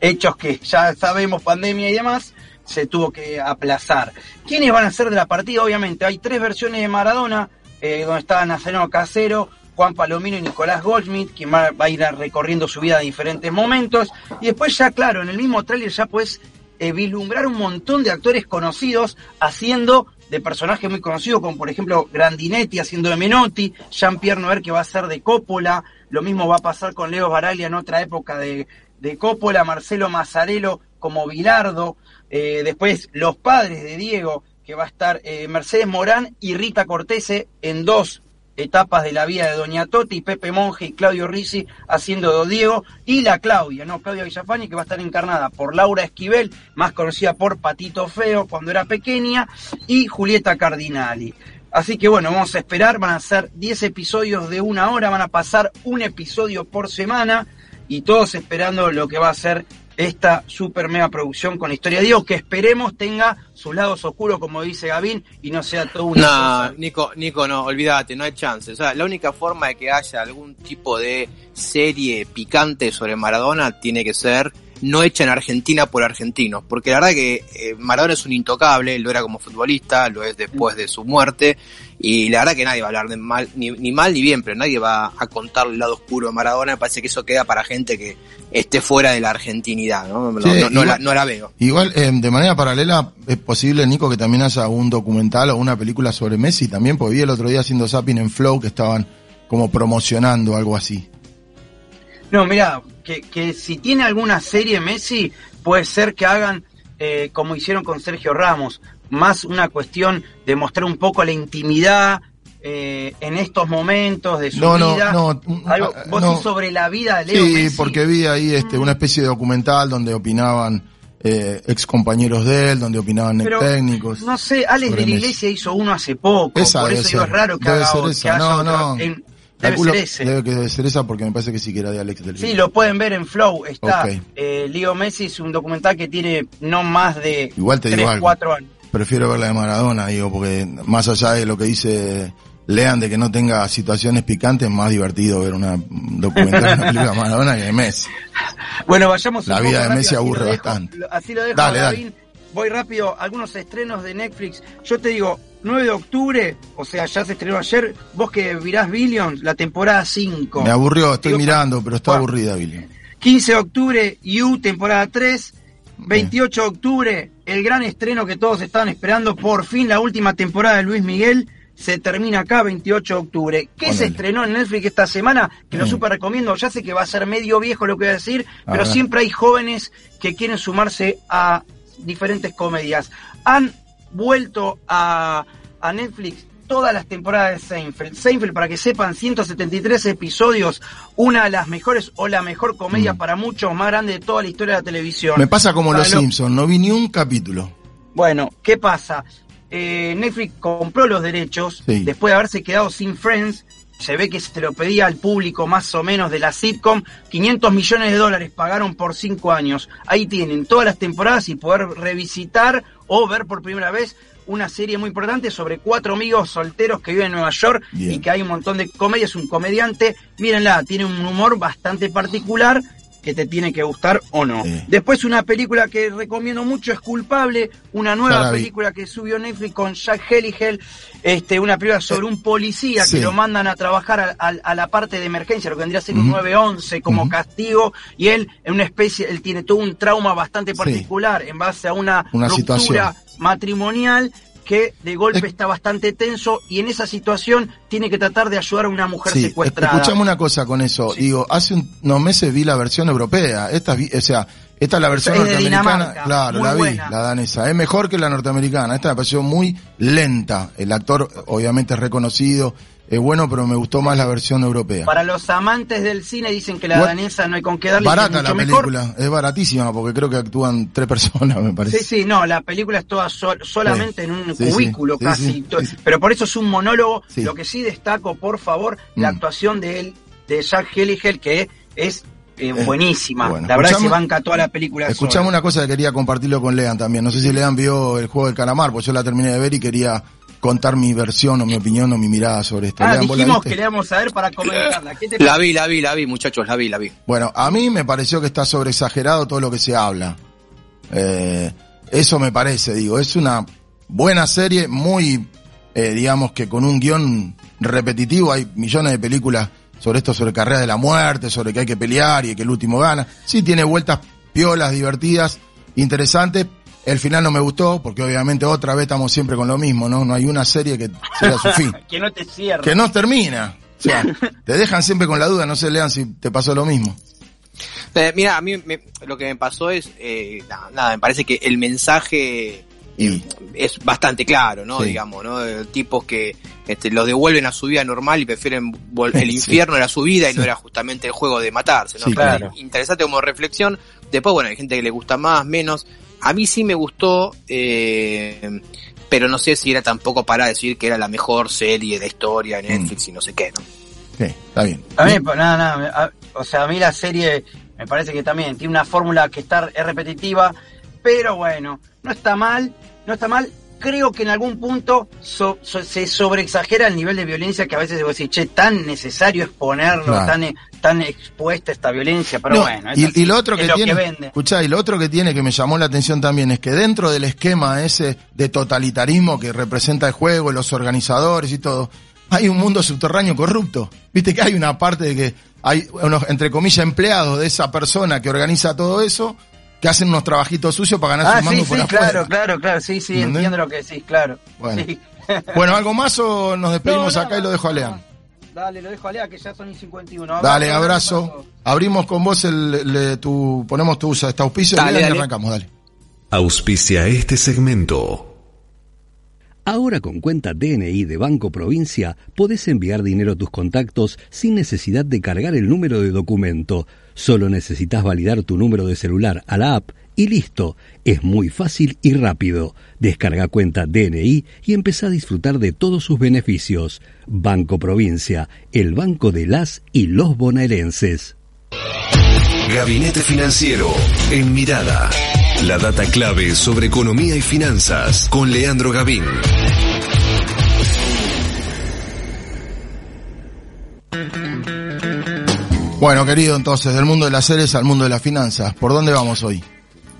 hechos que ya sabemos, pandemia y demás, se tuvo que aplazar. ¿Quiénes van a ser de la partida? Obviamente, hay tres versiones de Maradona, eh, donde estaban Nazareno Casero, Juan Palomino y Nicolás Goldschmidt, quien va, a ir recorriendo su vida en diferentes momentos. Y después ya, claro, en el mismo tráiler ya puedes eh, vislumbrar un montón de actores conocidos haciendo de personajes muy conocidos, como por ejemplo Grandinetti haciendo de Menotti, Jean-Pierre Noer que va a ser de Coppola, lo mismo va a pasar con Leo Baraglia en otra época de, de Coppola, Marcelo Mazzarello como Bilardo, eh, después los padres de Diego, que va a estar eh, Mercedes Morán y Rita Cortese en dos etapas de la vida de Doña Toti, Pepe Monge y Claudio Risi haciendo Don Diego, y la Claudia, ¿no? Claudia Villafani, que va a estar encarnada por Laura Esquivel, más conocida por Patito Feo cuando era pequeña, y Julieta Cardinali. Así que bueno, vamos a esperar, van a ser 10 episodios de una hora, van a pasar un episodio por semana, y todos esperando lo que va a ser esta super mega producción con la historia de Dios, que esperemos tenga sus lados oscuros, como dice Gavín, y no sea todo una No, cosa. Nico, Nico, no, olvídate, no hay chance. O sea, la única forma de que haya algún tipo de serie picante sobre Maradona tiene que ser no hecha en Argentina por argentinos. Porque la verdad que eh, Maradona es un intocable, lo era como futbolista, lo es después de su muerte. Y la verdad que nadie va a hablar de mal, ni, ni mal ni bien, pero nadie va a contar el lado oscuro de Maradona. Me parece que eso queda para gente que esté fuera de la argentinidad, ¿no? No, Sí, no- no igual- la, no la veo. Igual, eh, de manera paralela, es posible, Nico, que también haya un documental o una película sobre Messi también, porque vi el otro día haciendo zapping en Flow que estaban como promocionando algo así. No, mira, que, que si tiene alguna serie Messi, puede ser que hagan eh, como hicieron con Sergio Ramos, más una cuestión de mostrar un poco la intimidad eh, en estos momentos de su No, no, vida. no, Algo, ah, vos no. sí sobre la vida de Leo Sí, Messi. porque vi ahí este, una especie de documental donde opinaban eh, ex compañeros de él, donde opinaban Pero, técnicos. No sé, Alex de la. Iglesia hizo uno hace poco, Esa por eso digo, ser, es raro que debe haga ser otro- esa. que haya No, otro- no. en- debe ser ese. Debe que debe ser esa porque me parece que sí que era de Alex del Sí, lo pueden ver en Flow. Está eh, Leo Messi es un documental que tiene no más de Igual te digo 3, algo. 4 años. Prefiero ver la de Maradona, digo, porque más allá de lo que dice Lean de que no tenga situaciones picantes, es más divertido ver una un documental de una película de Maradona que de Messi. Bueno, vayamos un La poco vida de Messi aburre bastante. Así lo dejo, Dale, dale. Voy rápido, algunos estrenos de Netflix. Yo te digo, 9 de octubre, o sea, ya se estrenó ayer, vos que virás Billions, la temporada 5. Me aburrió, estoy Digo, mirando, pero está bueno. aburrida, Billy. 15 de octubre, You, temporada 3. 28 de octubre, el gran estreno que todos estaban esperando, por fin la última temporada de Luis Miguel, se termina acá 28 de octubre. ¿Qué se estrenó en Netflix esta semana? Que lo Mm. super recomiendo, ya sé que va a ser medio viejo lo que voy a decir, A pero ver. siempre hay jóvenes que quieren sumarse a diferentes comedias. Han vuelto a, a Netflix todas las temporadas de Seinfeld. Seinfeld, para que sepan, 173 episodios, una de las mejores o la mejor comedia para muchos, más grande de toda la historia de la televisión. Mm. Me pasa como Para Los lo- Simpsons, no vi ni un capítulo. Bueno, ¿qué pasa? Eh, Netflix compró los derechos Sí. después de haberse quedado sin Friends. Se ve que se lo pedía al público más o menos de la sitcom. 500 millones de dólares pagaron por 5 años. Ahí tienen todas las temporadas y poder revisitar o ver por primera vez una serie muy importante sobre cuatro amigos solteros que viven en Nueva York Bien. y que hay un montón de comedias. Un comediante, mírenla, tiene un humor bastante particular que te tiene que gustar o no. Sí. Después una película que recomiendo mucho es Culpable, una nueva vi. película que subió Netflix con Jack Helligel, este, una película sobre un policía sí. que lo mandan a trabajar a, a- a la parte de emergencia, lo que vendría a ser un Ujú. 911 como castigo, y él en una especie, él tiene todo un trauma bastante Sí. particular en base a una, Una ruptura situación. matrimonial que de golpe Es- está bastante tenso y en esa situación tiene que tratar de ayudar a una mujer Sí, secuestrada. escuchame una cosa con eso. Sí. Digo, hace un- unos meses vi la versión europea. Esta, o sea, esta es la versión Es norteamericana. Claro, muy la vi, buena. la danesa. Es mejor que la norteamericana. Esta me pareció muy lenta. El actor, obviamente, es reconocido. Es bueno, pero me gustó más la versión europea. Para los amantes del cine dicen que la danesa no hay con qué darle, Barata la mejor. película. Es baratísima porque creo que actúan tres personas, me parece. Sí, sí, no, la película es toda sol- solamente en un Sí, cubículo sí, casi. Pero por eso es un monólogo. Lo que sí destaco, por favor, la Mm. actuación de él, de Jack Helligel, que es eh, Eh, buenísima. bueno, la verdad es que se banca toda la película. Escuchame sola. una cosa que quería compartirlo con Lean también. No sé si Lean vio el juego del calamar, pues yo la terminé de ver y quería contar mi versión o mi opinión o mi mirada sobre esto. Ah, Lean, ¿vos la dijimos que le vamos a ver para comentarla. ¿Qué te La vi, la vi, la vi, muchachos, la vi, la vi. Bueno, a mí me pareció que está sobreexagerado todo lo que se habla. Eh, eso me parece, digo, es una buena serie, muy, eh, digamos que con un guion repetitivo, hay millones de películas sobre esto, sobre carreras de la muerte, sobre que hay que pelear y que el último gana. Sí tiene vueltas piolas, divertidas, interesantes. El final no me gustó, porque obviamente otra vez estamos siempre con lo mismo, ¿no? No hay una serie que sea su fin. que no te cierre. Que no termina. O sea, te dejan siempre con la duda, no sé, Lean, si te pasó lo mismo. Eh, mira, a mí me- lo que me pasó es, eh, nada, nada, me parece que el mensaje Y, es bastante claro, ¿no? Sí. Digamos, ¿no? De tipos que este, los devuelven a su vida normal y prefieren el Sí. infierno era su vida y Sí. no era justamente el juego de matarse, ¿no? Claro. Interesante como reflexión. Después, bueno, hay gente que le gusta más, menos. A mí sí me gustó, eh, pero no sé si era tampoco para decir que era la mejor serie de historia de Netflix y no sé qué, ¿no? sí, está bien. A mí, pues, nada, nada, a- o sea, a mí la serie Me parece que también tiene una fórmula que está es repetitiva, pero bueno, no está mal, no está mal. Creo que en algún punto so- so- se sobreexagera el nivel de violencia que a veces debo decir, che, tan necesario es ponerlo, Claro. tan, tan expuesta esta violencia, pero No, bueno. es y, así, y lo otro es que lo tiene, vende. escuchá, y lo otro que tiene que me llamó la atención también es que dentro del esquema ese de totalitarismo que representa el juego, los organizadores y todo, hay un mundo subterráneo corrupto. Viste que hay una parte de que hay unos, entre comillas, empleados de esa persona que organiza todo eso, que hacen unos trabajitos sucios para ganarse Ah, un mango sí, por sí, afuera. claro, claro, claro, sí, sí, ¿Entendés? entiendo lo que decís, claro. Bueno. Sí. Bueno, ¿algo más o nos despedimos No, acá y lo dejo a Lean? Dale, lo dejo a Lea que ya son y 51. Dale, Abrazo. Abrimos con vos el, le- tu, ponemos tu esta auspicio Dale, y dale. arrancamos, dale. Auspicia este segmento. Ahora con cuenta DNI de Banco Provincia podés enviar dinero a tus contactos sin necesidad de cargar el número de documento. Solo necesitas validar tu número de celular a la app y listo. Es muy fácil y rápido. Descarga cuenta DNI y empezá a disfrutar de todos sus beneficios. Banco Provincia, el banco de las y los bonaerenses. Gabinete Financiero en Mirada. La data clave sobre economía y finanzas con Leandro Gavín. Bueno, querido, entonces, del mundo de las series al mundo de las finanzas. ¿Por dónde vamos hoy?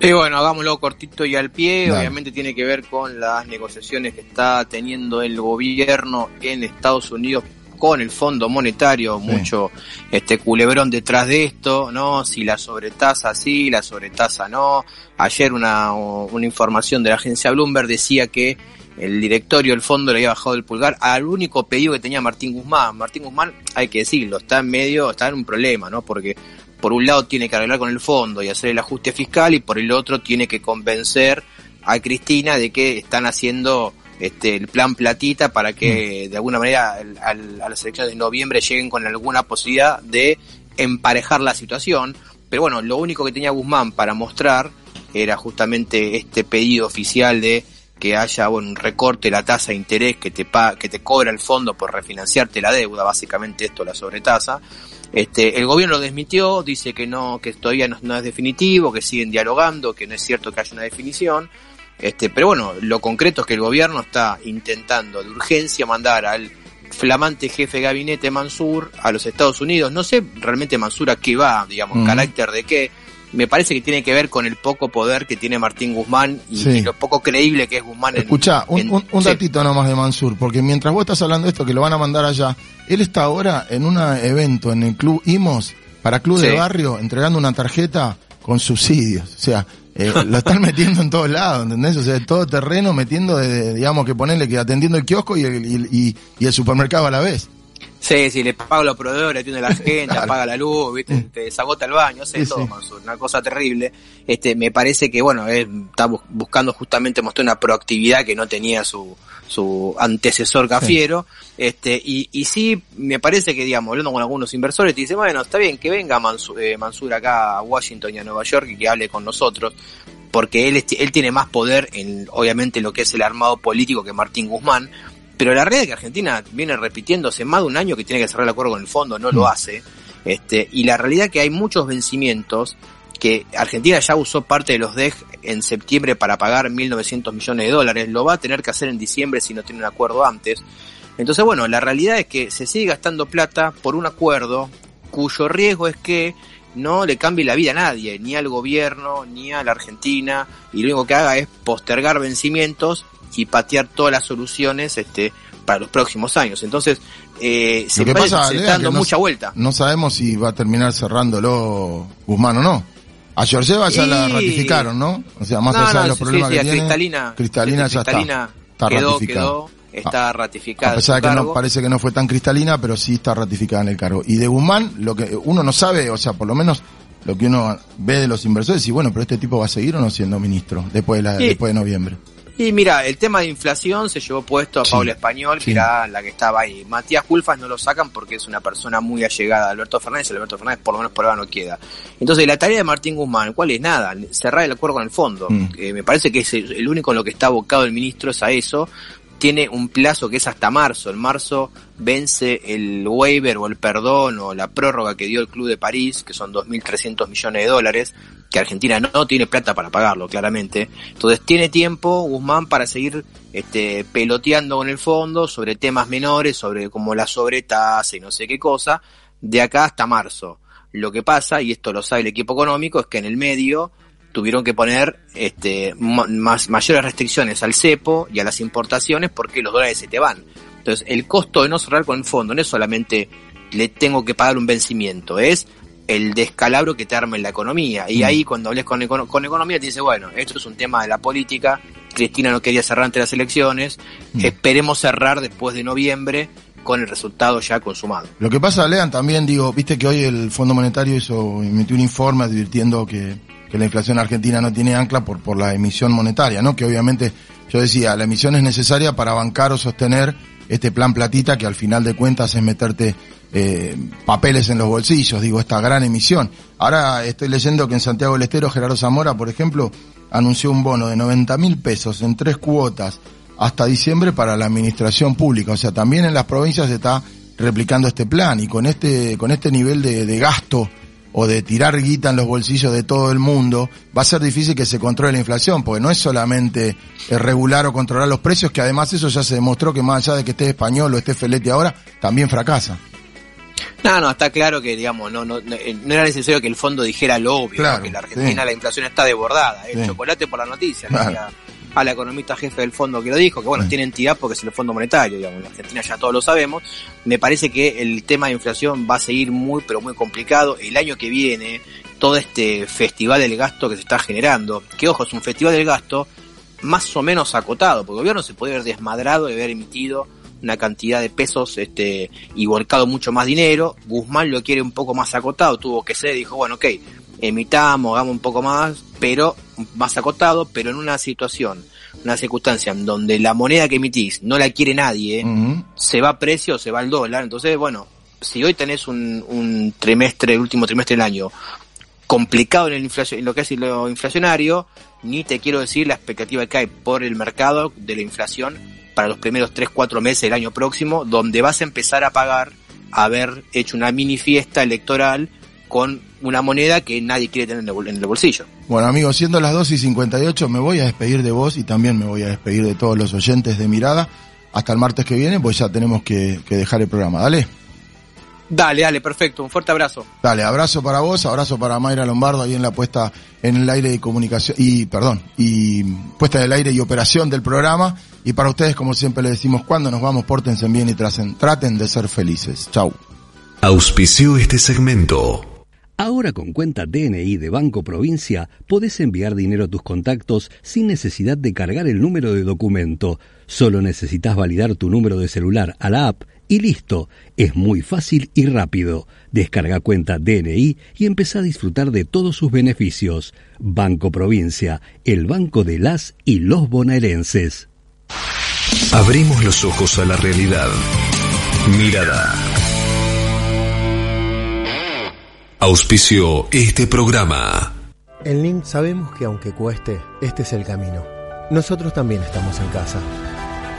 Y bueno, hagámoslo cortito y al pie. Dale. Obviamente tiene que ver con las negociaciones que está teniendo el gobierno en Estados Unidos con el Fondo Monetario, mucho este culebrón detrás de esto, ¿no? Si la sobretasa sí, la sobretasa no. Ayer una, una información de la agencia Bloomberg decía que el directorio del fondo le había bajado el pulgar al único pedido que tenía Martín Guzmán. Martín Guzmán, hay que decirlo, está en medio, está en un problema, ¿no? Porque por un lado tiene que arreglar con el fondo y hacer el ajuste fiscal y por el otro tiene que convencer a Cristina de que están haciendo este el plan platita para que de alguna manera al- al- a las elecciones de noviembre lleguen con alguna posibilidad de emparejar la situación. Pero bueno, lo único que tenía Guzmán para mostrar era justamente este pedido oficial de que haya bueno, un recorte de la tasa de interés que te pa- que te cobra el fondo por refinanciarte la deuda, básicamente esto la sobretasa. Este, el gobierno lo desmitió, dice que no, que todavía no, no es definitivo, que siguen dialogando, que no es cierto que haya una definición. Este, pero bueno, lo concreto es que el gobierno está intentando de urgencia mandar al flamante jefe de gabinete Mansur a los Estados Unidos. No sé realmente Mansur a qué va, digamos, carácter de qué. Me parece que tiene que ver con el poco poder que tiene Martín Guzmán y, Sí. y lo poco creíble que es Guzmán en, Escuchá, un, en- un, un sí. datito nomás de Mansur, porque mientras vos estás hablando de esto, que lo van a mandar allá, él está ahora en un evento en el Club IMOS, para Club de. Barrio, entregando una tarjeta con subsidios. O sea, eh, lo están metiendo en todos lados, ¿entendés? O sea, todo terreno metiendo, de, digamos, que ponerle que atendiendo el kiosco y el, y, y- y el supermercado a la vez. Sí, sí, le paga los proveedores, atiende a la gente, Claro. apaga la luz, ¿viste? te desagota el baño, hace Sí, todo, sí. Mansur, una cosa terrible. Este, me parece que, bueno, él está bus- buscando justamente mostrar una proactividad que no tenía su, su antecesor Gafiero. Este, y, y sí, me parece que, digamos, hablando con algunos inversores, te dicen, bueno, está bien que venga Mansur, eh, Mansur acá a Washington y a Nueva York y que hable con nosotros, porque él, es- él tiene más poder en, obviamente, lo que es el armado político que Martín Guzmán. Pero la realidad es que Argentina viene repitiendo hace más de un año que tiene que cerrar el acuerdo con el fondo, no lo hace. Este, y la realidad es que hay muchos vencimientos que Argentina ya usó parte de los DEG en septiembre para pagar 1.900 millones de dólares, lo va a tener que hacer en diciembre si no tiene un acuerdo antes. Entonces, bueno, la realidad es que se sigue gastando plata por un acuerdo cuyo riesgo es que no le cambie la vida a nadie, ni al gobierno, ni a la Argentina, y lo único que haga es postergar vencimientos y patear todas las soluciones este, para los próximos años. Entonces, eh, se, Lo que parece- pasa, se Lea, está dando no- mucha vuelta. No sabemos si va a terminar cerrándolo Guzmán o no. A Georgieva ya la ratificaron, ¿no? O sea, más No, allá no, de los sí, problemas sí, que tiene. Cristalina, Cristalina ya Cristalina está. Está quedó, ratificado. quedó, está ratificada. A pesar de que no parece que no fue tan cristalina, pero sí está ratificada en el cargo. Y de Guzmán, lo que uno no sabe, o sea, por lo menos lo que uno ve de los inversores, y bueno, pero este tipo va a seguir o no siendo ministro después de, la, Sí. después de noviembre. Y mira, el tema de inflación se llevó puesto a Sí, Paula Español, sí. que era la que estaba ahí. Matías Culfas no lo sacan porque es una persona muy allegada a Alberto Fernández, Alberto Fernández por lo menos por ahora no queda. Entonces, la tarea de Martín Guzmán, ¿cuál es? Nada, cerrar el acuerdo con el fondo. Mm. Eh, me parece que es el el único en lo que está abocado el ministro es a eso, tiene un plazo que es hasta marzo. En marzo vence el waiver o el perdón o la prórroga que dio el Club de París, que son 2.300 millones de dólares, que Argentina no tiene plata para pagarlo, claramente. Entonces tiene tiempo Guzmán para seguir este, peloteando con el fondo sobre temas menores, sobre como la sobretasa y no sé qué cosa, de acá hasta marzo. Lo que pasa, y esto lo sabe el equipo económico, es que en el medio tuvieron que poner este, más, mayores restricciones al cepo y a las importaciones porque los dólares se te van. Entonces, el costo de no cerrar con el fondo no es solamente le tengo que pagar un vencimiento, es el descalabro que te arma en la economía. Y ahí cuando hables con, con economía te dice, bueno, esto es un tema de la política, Cristina no quería cerrar ante las elecciones, esperemos cerrar después de noviembre con el resultado ya consumado. Lo que pasa, Lean, también digo, viste que hoy el Fondo Monetario hizo, emitió un informe advirtiendo que, que la inflación argentina no tiene ancla por, por la emisión monetaria, ¿no? Que obviamente, yo decía, la emisión es necesaria para bancar o sostener este plan platita que al final de cuentas es meterte eh, papeles en los bolsillos, digo, esta gran emisión. Ahora estoy leyendo que en Santiago del Estero Gerardo Zamora, por ejemplo, anunció un bono de 90 mil pesos en tres cuotas hasta diciembre para la administración pública. O sea, también en las provincias se está replicando este plan y con este, con este nivel de, de gasto o de tirar guita en los bolsillos de todo el mundo, va a ser difícil que se controle la inflación, porque no es solamente eh, regular o controlar los precios, que además eso ya se demostró que más allá de que esté español o esté Felete ahora, también fracasa. No, no, está claro que, digamos, no, no, no era necesario que el fondo dijera lo obvio, que en la Argentina la inflación está desbordada, el chocolate por la noticia, a la economista jefe del fondo que lo dijo, que bueno, tiene entidad porque es el Fondo Monetario, digamos, en Argentina ya todos lo sabemos. Me parece que el tema de inflación va a seguir muy, pero muy complicado. El año que viene, todo este festival del gasto que se está generando, que ojo, es un festival del gasto más o menos acotado, porque el gobierno se puede haber desmadrado y haber emitido una cantidad de pesos este y volcado mucho más dinero. Guzmán lo quiere un poco más acotado, tuvo que ser, dijo, bueno, ok, emitamos, hagamos un poco más, pero más acotado, pero en una situación, una circunstancia en donde la moneda que emitís no la quiere nadie, se va a precio, se va al dólar. Entonces, bueno, si hoy tenés un, un trimestre, el último trimestre del año, complicado en, el inflación, en lo que es lo inflacionario, ni te quiero decir la expectativa que hay por el mercado de la inflación para los primeros 3, 4 meses del año próximo, donde vas a empezar a pagar haber hecho una mini fiesta electoral con una moneda que nadie quiere tener en el bolsillo. Bueno amigos, siendo las 2 y 58 me voy a despedir de vos y también me voy a despedir de todos los oyentes de Mirada. Hasta el martes que viene, pues ya tenemos que, dejar el programa. Dale. Dale, dale, perfecto. Un fuerte abrazo. Dale, abrazo para vos, abrazo para Mayra Lombardo ahí en la puesta en el aire y comunicación, y perdón, y puesta en el aire y operación del programa. Y para ustedes, como siempre les decimos, cuando nos vamos, pórtense bien y traten de ser felices. Chau. Auspició este segmento. Ahora con cuenta DNI de Banco Provincia podés enviar dinero a tus contactos sin necesidad de cargar el número de documento. Solo necesitas validar tu número de celular a la app y listo. Es muy fácil y rápido. Descarga cuenta DNI y empezá a disfrutar de todos sus beneficios. Banco Provincia, el banco de las y los bonaerenses. Abrimos los ojos a la realidad. Mirada. Auspicio este programa. En Link sabemos que aunque cueste, este es el camino. Nosotros también estamos en casa.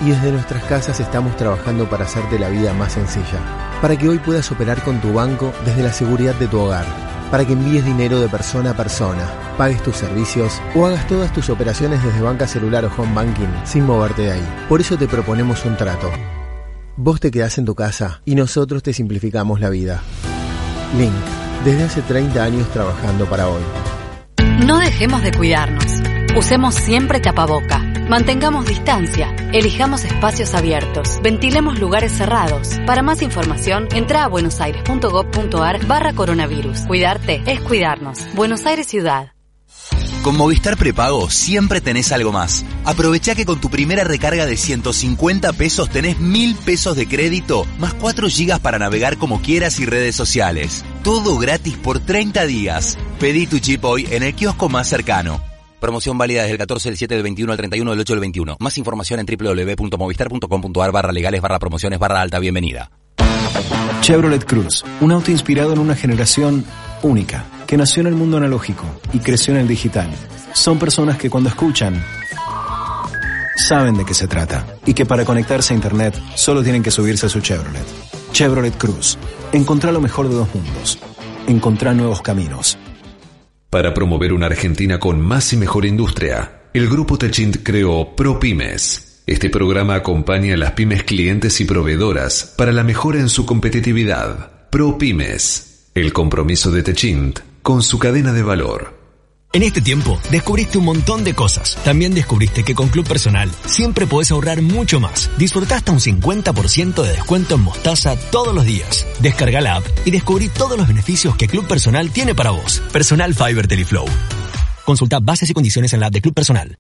Y desde nuestras casas estamos trabajando para hacerte la vida más sencilla. Para que hoy puedas operar con tu banco desde la seguridad de tu hogar. Para que envíes dinero de persona a persona, pagues tus servicios o hagas todas tus operaciones desde banca celular o home banking sin moverte de ahí. Por eso te proponemos un trato. Vos te quedás en tu casa y nosotros te simplificamos la vida. Link desde hace 30 años trabajando para hoy. No dejemos de cuidarnos. Usemos siempre tapaboca. Mantengamos distancia. Elijamos espacios abiertos. Ventilemos lugares cerrados. Para más información, entra a buenosaires.gov.ar barra coronavirus. Cuidarte es cuidarnos. Buenos Aires Ciudad. Con Movistar Prepago siempre tenés algo más. Aprovecha que con tu primera recarga de 150 pesos tenés 1000 pesos de crédito más 4 gigas para navegar como quieras y redes sociales. Todo gratis por 30 días. Pedí tu chip hoy en el kiosco más cercano. Promoción válida desde el 14 del 7 del 21 al 31 del 8 del 21. Más información en www.movistar.com.ar barra legales barra promociones barra alta bienvenida. Chevrolet Cruz, un auto inspirado en una generación única, que nació en el mundo analógico y creció en el digital. Son personas que cuando escuchan, saben de qué se trata y que para conectarse a Internet solo tienen que subirse a su Chevrolet. Chevrolet Cruz. Encontrá lo mejor de dos mundos. Encontrá nuevos caminos. Para promover una Argentina con más y mejor industria, el Grupo Techint creó ProPymes. Este programa acompaña a las pymes clientes y proveedoras para la mejora en su competitividad. ProPymes, el compromiso de Techint con su cadena de valor. En este tiempo descubriste un montón de cosas. También descubriste que con Club Personal siempre podés ahorrar mucho más. Disfrutá hasta un 50% de descuento en mostaza todos los días. Descarga la app y descubrí todos los beneficios que Club Personal tiene para vos. Personal Fiber Teleflow. Consulta bases y condiciones en la app de Club Personal.